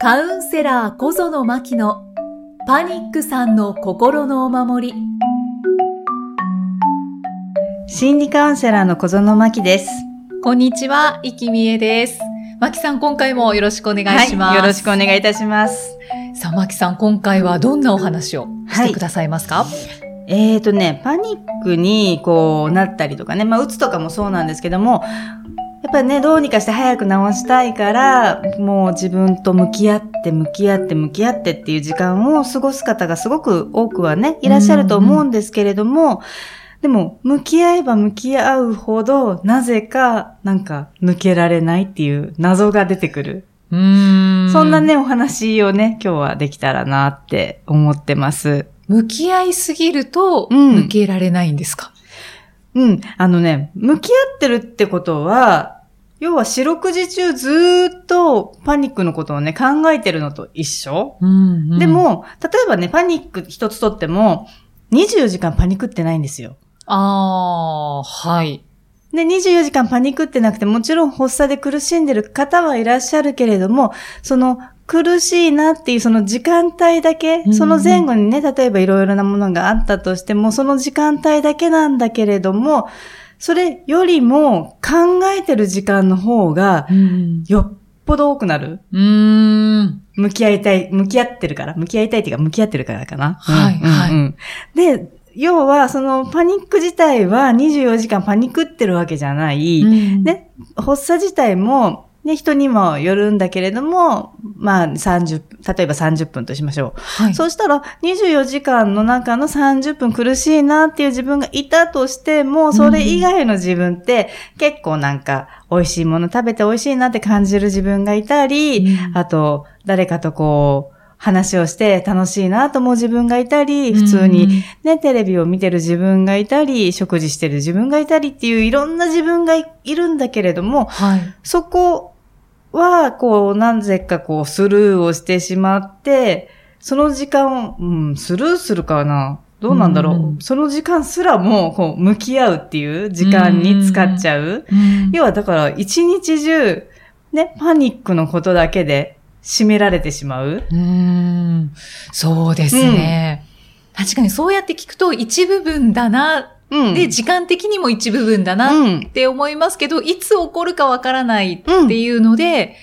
カウンセラー小園真希のパニックさんの心のお守り。心理カウンセラーの小園真希です。こんにちは、生きみえです。真希さん、今回もよろしくお願いします。はい、よろしくお願いいたします。さあ、真希さん、今回はどんなお話をしてくださいますか、えーとね、パニックにこうなったりとかね、まあ、うつとかもそうなんですけども、やっぱりね、どうにかして早く治したいから、もう自分と向き合って、向き合って、向き合ってっていう時間を過ごす方がすごく多くはね、いらっしゃると思うんですけれども、でも、向き合えば向き合うほど、なぜか、なんか、抜けられないっていう謎が出てくる。うーんそんなね、お話をね、今日はできたらなって思ってます。向き合いすぎると、うん抜けられないんですか、うん。あのね、向き合ってるってことは、要は四六時中ずーっとパニックのことをね、考えてるのと一緒。うんで、も、例えばね、パニック一つとっても、24時間パニックってないんですよ。ああ、はい。で、24時間パニックってなくて、もちろん発作で苦しんでる方はいらっしゃるけれども、その苦しいなっていうその時間帯だけ、うんその前後にね、例えばいろいろなものがあったとしても、その時間帯だけなんだけれども、それよりも考えてる時間の方がうん。よっぽど多くなる？うーん。向き合いたい、向き合ってるから、向き合いたいっていうか向き合ってるからかな？はいはいうんで、要はそのパニック自体は24時間パニックってるわけじゃない。うんね、発作自体も、ね、人にもよるんだけれども、まあ30、例えば30分としましょう。はい。そうしたら24時間の中の30分苦しいなっていう自分がいたとしても、それ以外の自分って結構なんか美味しいもの食べて美味しいなって感じる自分がいたり、うんあと誰かとこう、話をして楽しいなと思う自分がいたり、普通にね、テレビを見てる自分がいたり、食事してる自分がいたりっていういろんな自分がいいるんだけれども、はい。そこは、こう、なぜかこう、スルーをしてしまって、その時間を、うん、スルーするかな？どうなんだろう、うんその時間すらも、こう、向き合うっていう時間に使っちゃう。うん要は、だから、一日中、ね、パニックのことだけで占められてしまう。うーん。そうですね。確かにそうやって聞くと一部分だな。うん。で、時間的にも一部分だなうんって思いますけど、いつ起こるかわからないっていうので、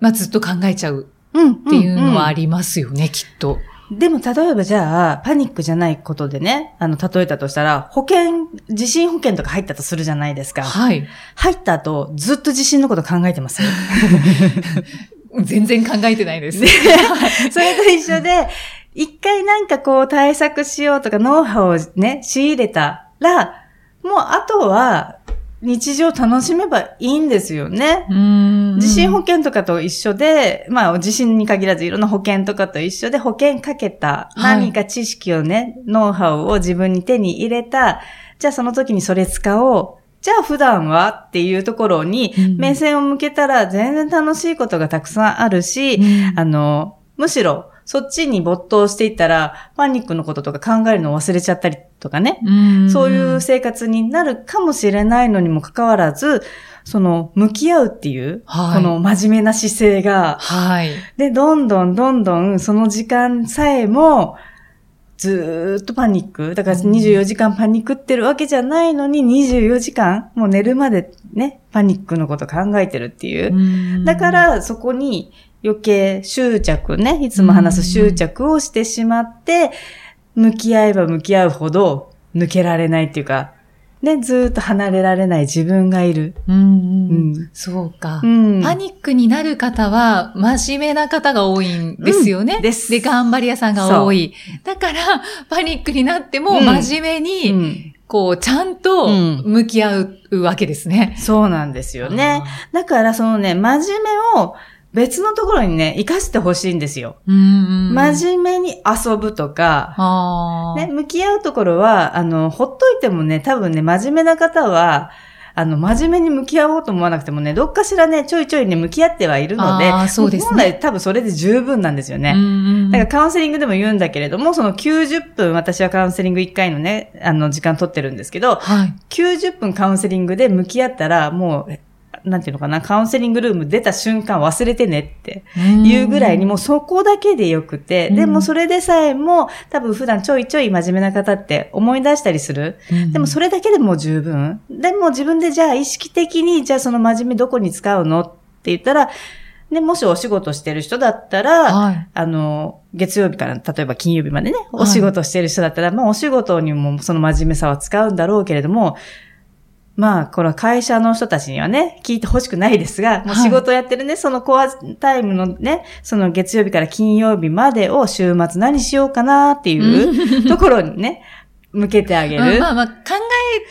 まあずっと考えちゃううん。っていうのはあり、りますよね、きっと。でも、例えばじゃあ、パニックじゃないことでね、あの、例えたとしたら、保険、地震保険とか入ったとするじゃないですか。はい。入った後、ずっと地震のこと考えてます？全然考えてないです。それと一緒で、一回なんかこう対策しようとかノウハウをね、仕入れたら、もうあとは日常楽しめばいいんですよね。地震保険とかと一緒で、まあ地震に限らずいろんな保険とかと一緒で保険かけた、はい何か知識をね、ノウハウを自分に手に入れた、じゃあその時にそれ使おう。じゃあ普段はっていうところにうん目線を向けたら全然楽しいことがたくさんあるし、うんあの、むしろ、そっちに没頭していったら、パニックのこととか考えるのを忘れちゃったりとかね。うんそういう生活になるかもしれないのにもかかわらず、その、向き合うっていう、はいこの真面目な姿勢が、はい。で、どんどんどんどん、その時間さえも、ずーっとパニック。だからうん24時間パニックってるわけじゃないのに、24時間、もう寝るまでね、パニックのこと考えてるっていう。だか、ら、そこに余計執着ね、いつも話す執着をしてしまって、向き合えば向き合うほど抜けられないっていうか、ね、ずーっと離れられない自分がいる。うんうんうんそうか。うん。パニックになる方は、真面目な方が多いんですよね。うんですで、頑張り屋さんが多い。だから、パニックになっても、うん真面目うに、んこう、ちゃんとうん向き合うわけですね。そうなんですよね。だから、そのね、真面目を別のところにね、活かしてほしいんですよ。うん。真面目に遊ぶとか、ね、向き合うところは、あの、ほっといてもね、多分ね、真面目な方は、あの、真面目に向き合おうと思わなくてもね、どっかしらね、ちょいちょいね、向き合ってはいるので、そうですね本来多分それで十分なんですよね。だからカウンセリングでも言うんだけれども、その90分、私はカウンセリング1回のね、あの、時間取ってるんですけど、はい。90分カウンセリングで向き合ったら、もう、なんていうのかな、カウンセリングルーム出た瞬間忘れてねっていうぐらいにもうそこだけでよくて、うんでもそれでさえも多分普段ちょいちょい真面目な方って思い出したりする。でもそれだけでもう十分。でも自分でじゃあ意識的に、じゃあその真面目どこに使うのって言ったら、ね、もしお仕事してる人だったら、はい。あの、月曜日から例えば金曜日までね、はいお仕事してる人だったら、まあお仕事にもその真面目さは使うんだろうけれども、まあ、これは会社の人たちにはね、聞いてほしくないですが、もう仕事やってるね、そのコアタイムのね、その月曜日から金曜日までを週末何しようかなっていう ところにね、向けてあげる。まあまあ、考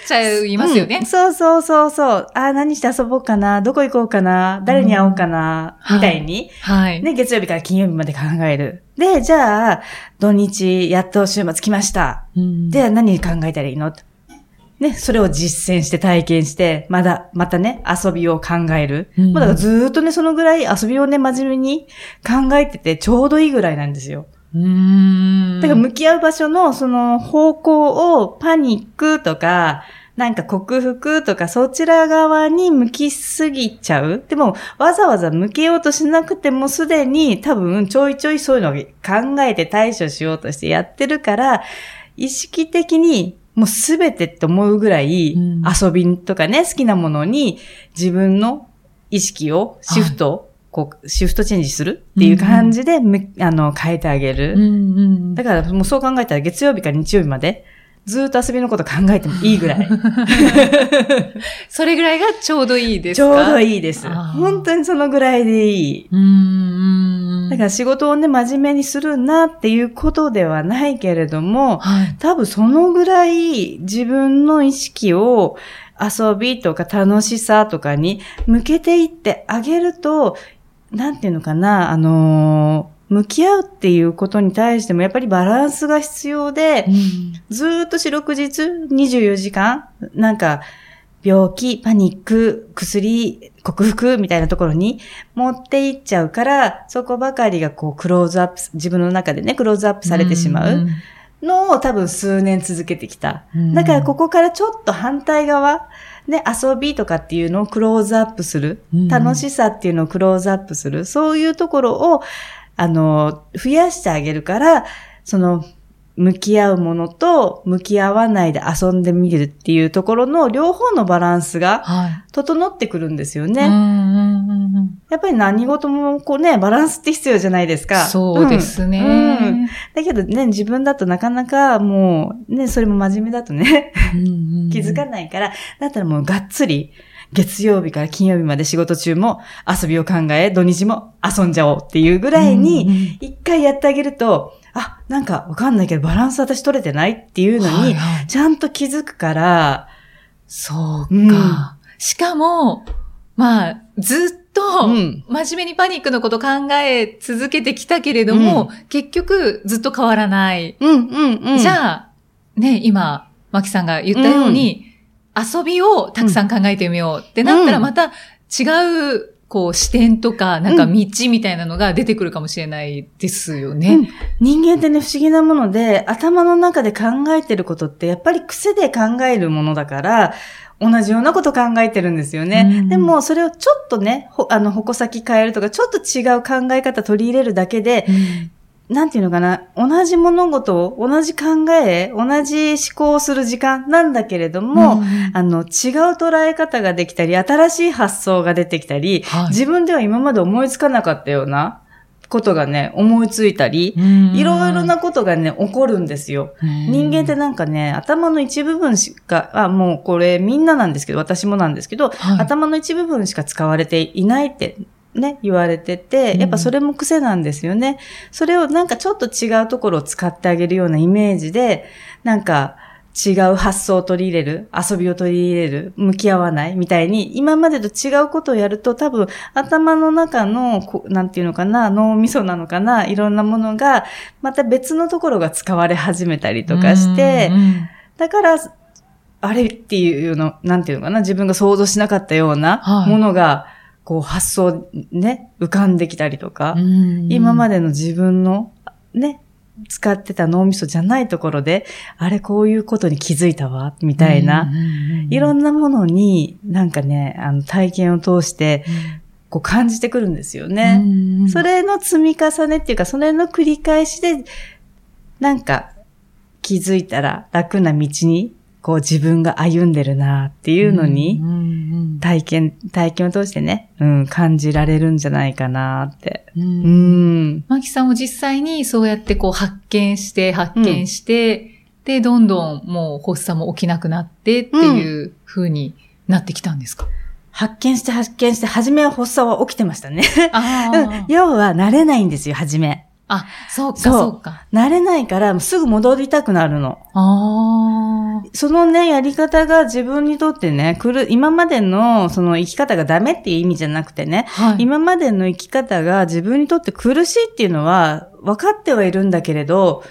えちゃいますよねうん。そうそうそうそう。ああ、何して遊ぼうかなどこ行こうかな誰に会おうかな、うんみたいに、はい。ね、月曜日から金曜日まで考える。で、じゃあ、土日、やっと週末来ました。うんで、何考えたらいいの？ね、それを実践して体験して、まだ、またね、遊びを考える。うんもうだからずーっとね、そのぐらい遊びをね、真面目に考えててちょうどいいぐらいなんですよ。うーん。だから向き合う場所のその方向をパニックとか、なんか克服とかそちら側に向きすぎちゃう。でもわざわざ向けようとしなくてもすでに多分ちょいちょいそういうのを考えて対処しようとしてやってるから、意識的にもうすべてって思うぐらいうん遊びとかね、好きなものに自分の意識をシフト、こう、シフトチェンジするっていう感じでむ、あの、変えてあげる。うんうん。だからもうそう考えたら月曜日から日曜日までずーっと遊びのこと考えてもいいぐらい。それぐらいがちょうどいいですちょうどい。いいです。本当にそのぐらいでいい。だから仕事をね、真面目にするなっていうことではないけれども、はい。多分そのぐらい自分の意識を遊びとか楽しさとかに向けていってあげると、なんていうのかな、あのー向き合うっていうことに対してもやっぱりバランスが必要で、うんずーっと四六時24時間なんか、病気、パニック、薬、克服みたいなところに持っていっちゃうから、そこばかりがこうクローズアップ、自分の中でね、クローズアップされてしまうのを多分数年続けてきた。うんだからここからちょっと反対側、ね、遊びとかっていうのをクローズアップする。うん楽しさっていうのをクローズアップする。そういうところを、あの、増やしてあげるから、その、向き合うものと向き合わないで遊んでみるっていうところの両方のバランスがはい。整ってくるんですようんね。うんうんうんやっぱり何事もこうね、バランスって必要じゃないですか。そうですね。うんうんだけどね、自分だとなかなかもう、ね、それも真面目だとね、気づか。ないから、だったらもうがっつり、月曜日から金曜日まで仕事中も遊びを考え、土日も遊んじゃおうっていうぐらいに、一回やってあげると、あ、なんかわかんないけどバランス私取れてないっていうのに、ちゃんと気づくから、そうか。うんしかも、まあ、ずっと、うん真面目にパニックのこと考え続けてきたけれども、結局ずっと変わらない。うんうんうん。じゃあ、ね、今、マキさんが言ったように、遊びをたくさん考えてみようってなったら、うん。また違う、こう、視点とか、なんか道みたいなのが出てくるかもしれないですよね。うん。人間ってね、不思議なもので、頭の中で考えてることって、やっぱり癖で考えるものだから、同じようなこと考えてるんですよね。うん。でも、それをちょっとね、ほあの、矛先変えるとか、ちょっと違う考え方取り入れるだけで、なんていうのかな、同じ物事を、同じ考え、同じ思考をする時間なんだけれども、うんあの、違う捉え方ができたり、新しい発想が出てきたり、はい。自分では今まで思いつかなかったようなことがね、思いついたり、うんいろいろなことがね、起こるんですよ。人間ってなんかね、頭の一部分しか、あ、もうこれみんななんですけど、私もなんですけど、はい。頭の一部分しか使われていないってね、言われてて、やっぱそれも癖なんですよね。それをなんかちょっと違うところを使ってあげるようなイメージで、なんか違う発想を取り入れる、遊びを取り入れる、向き合わないみたいに、今までと違うことをやると多分頭の中の、こなんていうのかな、脳みそなのかな、いろんなものが、また別のところが使われ始めたりとかして、だから、あれっていうの、なんていうのかな、自分が想像しなかったようなはい。ものが、こう発想ね、浮かんできたりとか、うん。今までの自分の、ね、使ってた脳みそじゃないところで、あれこういうことに気づいたわ、みたいな、いろんんなものになんかね、あの体験を通して、こう感じてくるんですよなね。それの積み重ねっていうか、それの繰り返しで、なんか気づいたら楽な道に、こう自分が歩んでるなっていうのに、うんうん体験、体験を通してね、うん、感じられるんじゃないかなって。うんうん。マキさんも実際にそうやってこう発見して、発見して、で、どんどんもう発作も起きなくなってっていう風になってきたんですか、発見して発見して、初めは発作は起きてましたね。要は慣れないんですよ、初め。あ、そうか、そうか。慣れないから、すぐ戻りたくなるの。ああ。そのね、やり方が自分にとってね、くる、今までのその生き方がダメっていう意味じゃなくてね、はい。今までの生き方が自分にとって苦しいっていうのは分かってはいるんだけれど、ね、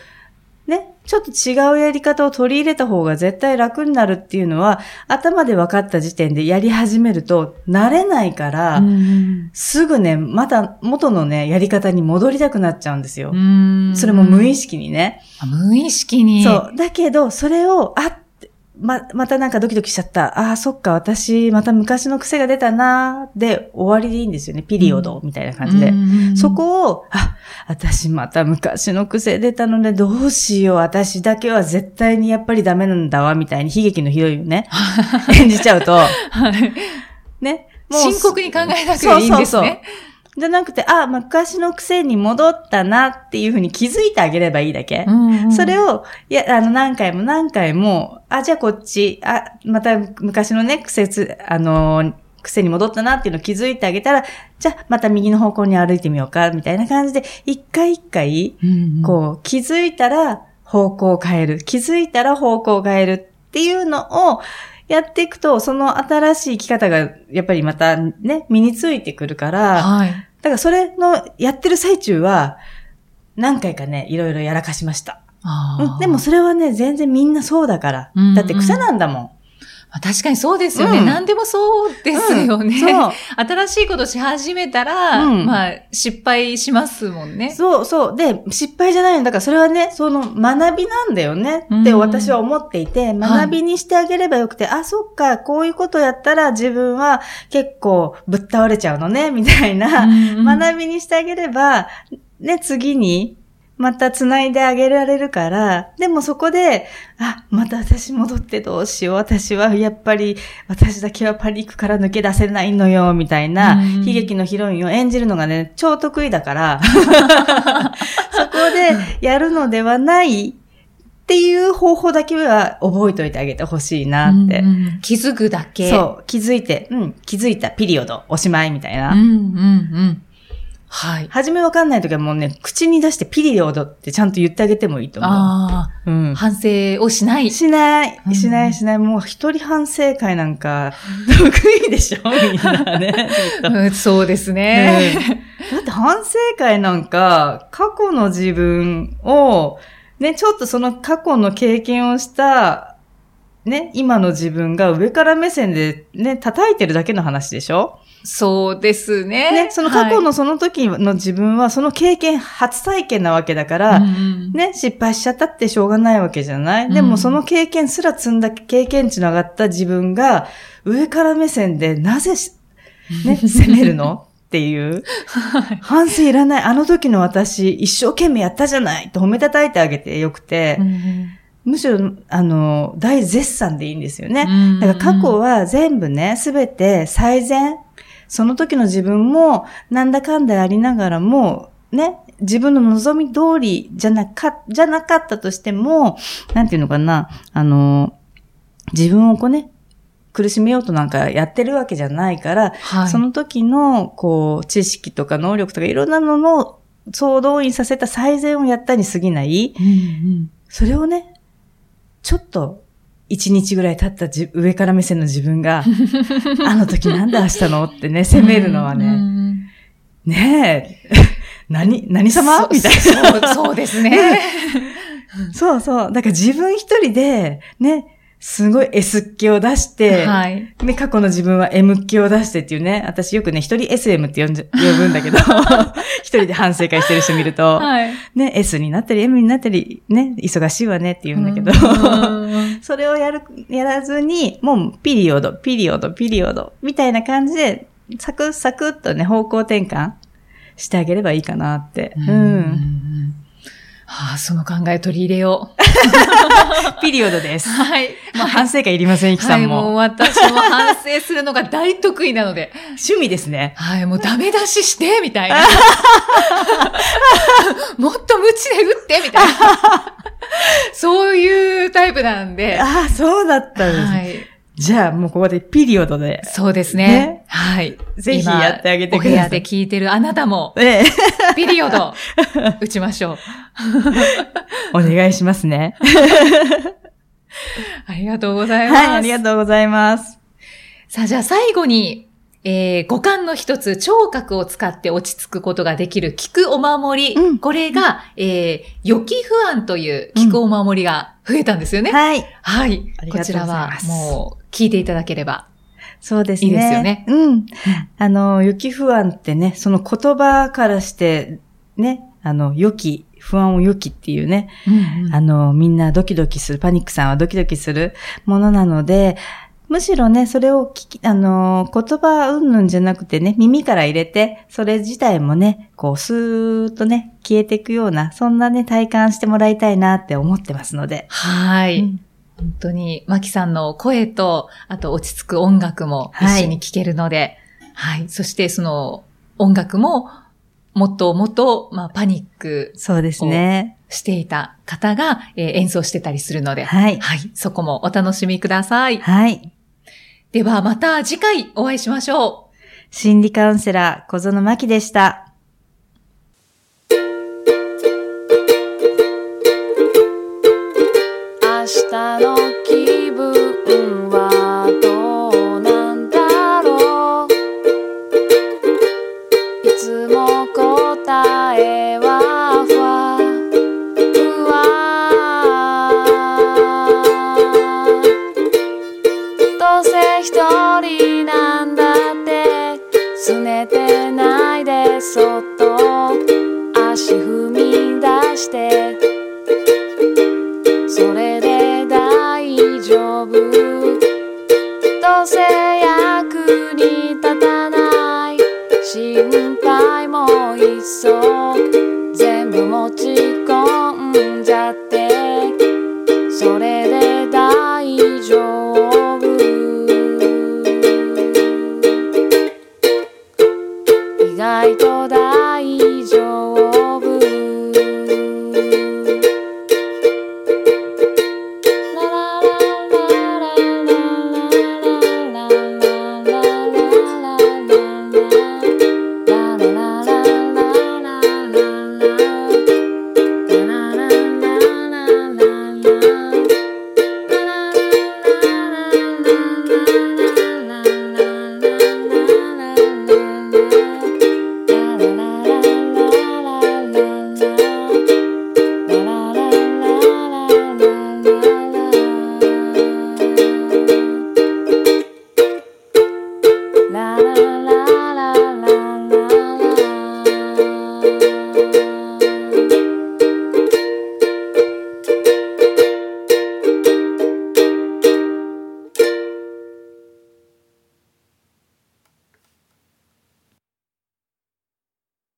ちょっと違うやり方を取り入れた方が絶対楽になるっていうのは、頭で分かった時点でやり始めると、慣れないから、うんすぐね、また元のね、やり方に戻りたくなっちゃうんですよう。んそれも無意識にね。あ無意識に。そう。だけど、それを、あってま、またなんかドキドキしちゃった。ああ、そっか、私、また昔の癖が出たなーで終わりでいいんですよね。ピリオドみたいな感じで。うんそこを、あ、私また昔の癖出たのでどうしよう。私だけは絶対にやっぱりダメなんだわ、みたいに悲劇のヒロインをね、演じちゃうと、はい。ね。深刻に考えなくていいんですね。じゃなくて、あ、昔の癖に戻ったなっていうふうに気づいてあげればいいだけ。それを、を、いや、あの、何回も何回も、あ、じゃあこっち、あ、また昔のね、癖つ、あの、癖に戻ったなっていうのを気づいてあげたら、じゃあまた右の方向に歩いてみようか、みたいな感じで、一回一回、うんこう、気づいたら方向を変える。気づいたら方向を変えるっていうのをやっていくと、その新しい生き方がやっぱりまたね、身についてくるから、はい。だからそれのやってる最中は、何回かね、いろいろやらかしました。あーうんでもそれはね、全然みんなそうだから。うんうんだって癖なんだもん。まあ確かにそうですよね。うん何でもそうですよね。そう。新しいことし始めたら、うんまあ、失敗しますもんね。そうそう。で、失敗じゃないの。だからそれはね、その学びなんだよねってうん私は思っていて、学びにしてあげればよくて、あ、そっか、こういうことやったら自分は結構ぶっ倒れちゃうのね、みたいな、うん 学びにしてあげれば、ね、次に、また繋いであげられるから、でもそこで、あ、また私戻ってどうしよう。私はやっぱり、私だけはパニックから抜け出せないのよ、みたいな、うん悲劇のヒロインを演じるのがね、超得意だから、そこでやるのではないっていう方法だけは覚えておいてあげてほしいなって。うんうん気づくだけ。そう、気づいて、うん、気づいた、ピリオド、おしまいみたいな。うんうんうん。はい。初めわかんないときはもうね、口に出してピリオドってちゃんと言ってあげてもいいと思う。あうんあ、。反省をしない。しないうん、しない、しない。もう一人反省会なんか、得意でしょ？みんなね。うんそうですね。だって反省会なんか、過去の自分を、ね、ちょっとその過去の経験をした、ね、今の自分が上から目線でね、叩いてるだけの話でしょ？そうですね。ね、その過去はいのその時の自分は、その経験、初体験なわけだかうら、んうんね、失敗しちゃったってしょうがないわけじゃない、でうんもその経験すら積んだ経験値の上がった自分が、上から目線でなぜし、ね、責めるの？っていう。はい反省いらない。あの時の私、一生懸命やったじゃないと褒めたたいてあげてよくて、うんむしろ、あの、大絶賛でいいんですよね。うんだから過去は全部ね、すべて最善。その時の自分も、なんだかんだありながらも、ね、自分の望み通りじゃなか、じゃなかったとしても、なんていうのかな、あの、自分をこうね、苦しめようとなんかやってるわけじゃないから、はい。その時の、こう、知識とか能力とかいろんなのの総動員させた最善をやったに過ぎない。うんうんそれをね、ちょっと、一日ぐらい経ったじ上から目線の自分が、あの時なんで明日のってね、責めるのはうんね、うんねえ、何、何様？みたいな。そうそうですね。そうそう。だから自分一人で、ね、すごい S っ気を出して、はい。で、過去の自分は M っ気を出してっていうね、私よくね、一人 SM って呼んじゃ 呼ぶんだけど、一人で反省会してる人見ると、はい。ね、S になったり M になったり、ね、忙しいわねって言うんだけど、うん それをやる、やらずに、もうピリオド、ピリオド、ピリオド、みたいな感じで、サクッサクッとね、方向転換してあげればいいかなって。うん。うんはあ、その考え取り入れよピリオドですう。。はい。もう反省会いりません、イキさはい、んも。もう私も反省するのが大得意なので。趣味ですね。はい、もうダメ出しして、みたいな。もっと無知で打って、みたいな。そういうタイプなんで。ああ、そうだったんです、はい。じゃあ、もうここでピリオドで。そうですね。ねはい。ぜひ今やってあげてくださいお部屋で聞いてるあなたも、ええ、ピリオド、打ちましょう。お願いしますね。ありがとうございます。はい、ありがとうございます。さあ、じゃあ最後に、えー、五感の一つ、聴覚を使って落ち着くことができる聞くお守り。うんこれが、えー、予期不安という聞くお守りが増えたんですよね。はい。はいあり。がとうこちらはもう聞いていただければ。そうですね。いいですよねうん。あの、雪不安ってね、その言葉からして、ね、あの、良き、不安を良きっていうね、あの、みんなドキドキする、パニックさんはドキドキするものなので、むしろね、それを聞き、あの、言葉うんぬんじゃなくてね、耳から入れて、それ自体もね、こう、スーッとね、消えていくような、そんなね、体感してもらいたいなって思ってますので。はい。うん本当に、マキさんの声と、あと落ち着く音楽も一緒に聴けるので、はい。そしてその音楽も、もっともっと、まあ、パニックそうですね。していた方が、えー演奏してたりするので、はい。はい。そこもお楽しみください。はい。では、また次回お会いしましょう。心理カウンセラー、小園真希でした。も答えはふわふわ。どうせ一人なんだって拗ねてないでそっと足踏み出してそれ